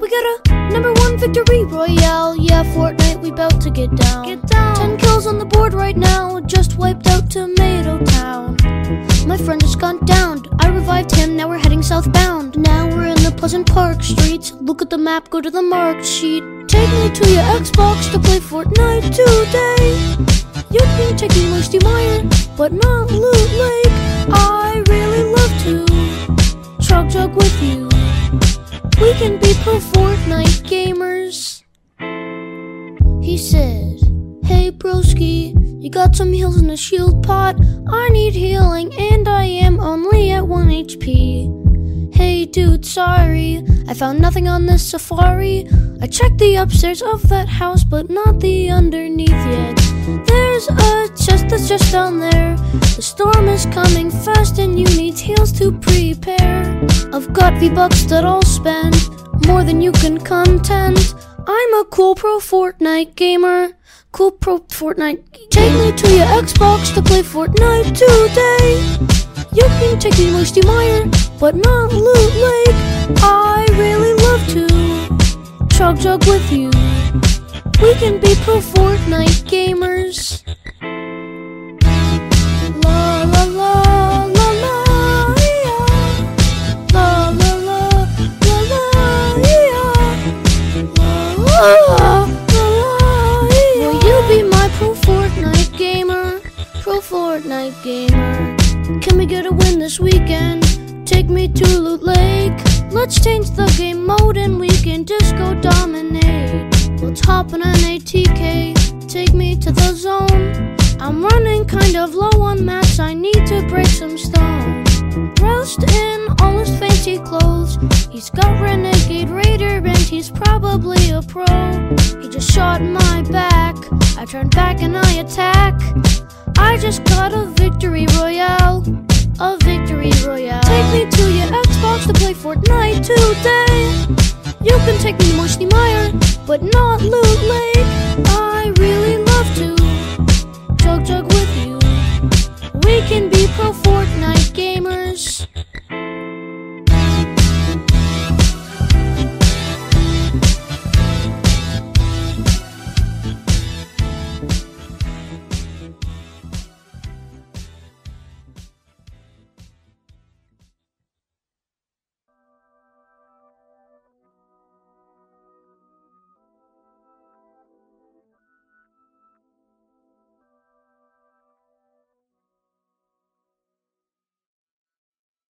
We got a number one victory royale. Yeah, Fortnite, we bout to get down. Get down. Ten kills on the board right now. Just wiped out Tomato Town. My friend has gone down. I revived him. Now we're heading southbound. Now we're in the Pleasant Park streets. Look at the map. Go to the marked sheet. Take me to your Xbox to play Fortnite today. You can take me Moisty Mire, but not Loot Lake. I really love to chug jug with you. We can be pro Fortnite gamers. He said, Hey broski, you got some heals in a shield pot? I need healing and I am only at 1 HP. Hey dude, sorry, I found nothing on this safari. I checked the upstairs of that house, but not the underneath yet. There's a chest that's just down there. The storm is coming fast and you need heals to prepare. I've got V-Bucks that I'll spend, more than you can contend. I'm a cool pro Fortnite gamer. Cool pro Fortnite. Take me to your Xbox to play Fortnite today. You can take me Moisty Mire, but not Loot Lake. I really love to chug jug with you. We can be pro Fortnite gamers. Fortnite gamer. Can we get a win this weekend? Take me to Loot Lake. Let's change the game mode and we can disco dominate. Let's hop on an ATK. Take me to the zone. I'm running kind of low on mats. I need to break some stone. Dressed in all his fancy clothes. He's got Renegade Raider and he's probably a pro. He just shot my back. I turn back and I attack. I just got a victory royale. A victory royale. Take me to your Xbox to play Fortnite today. You can take me to Moisty Mire, but not Loot Lake.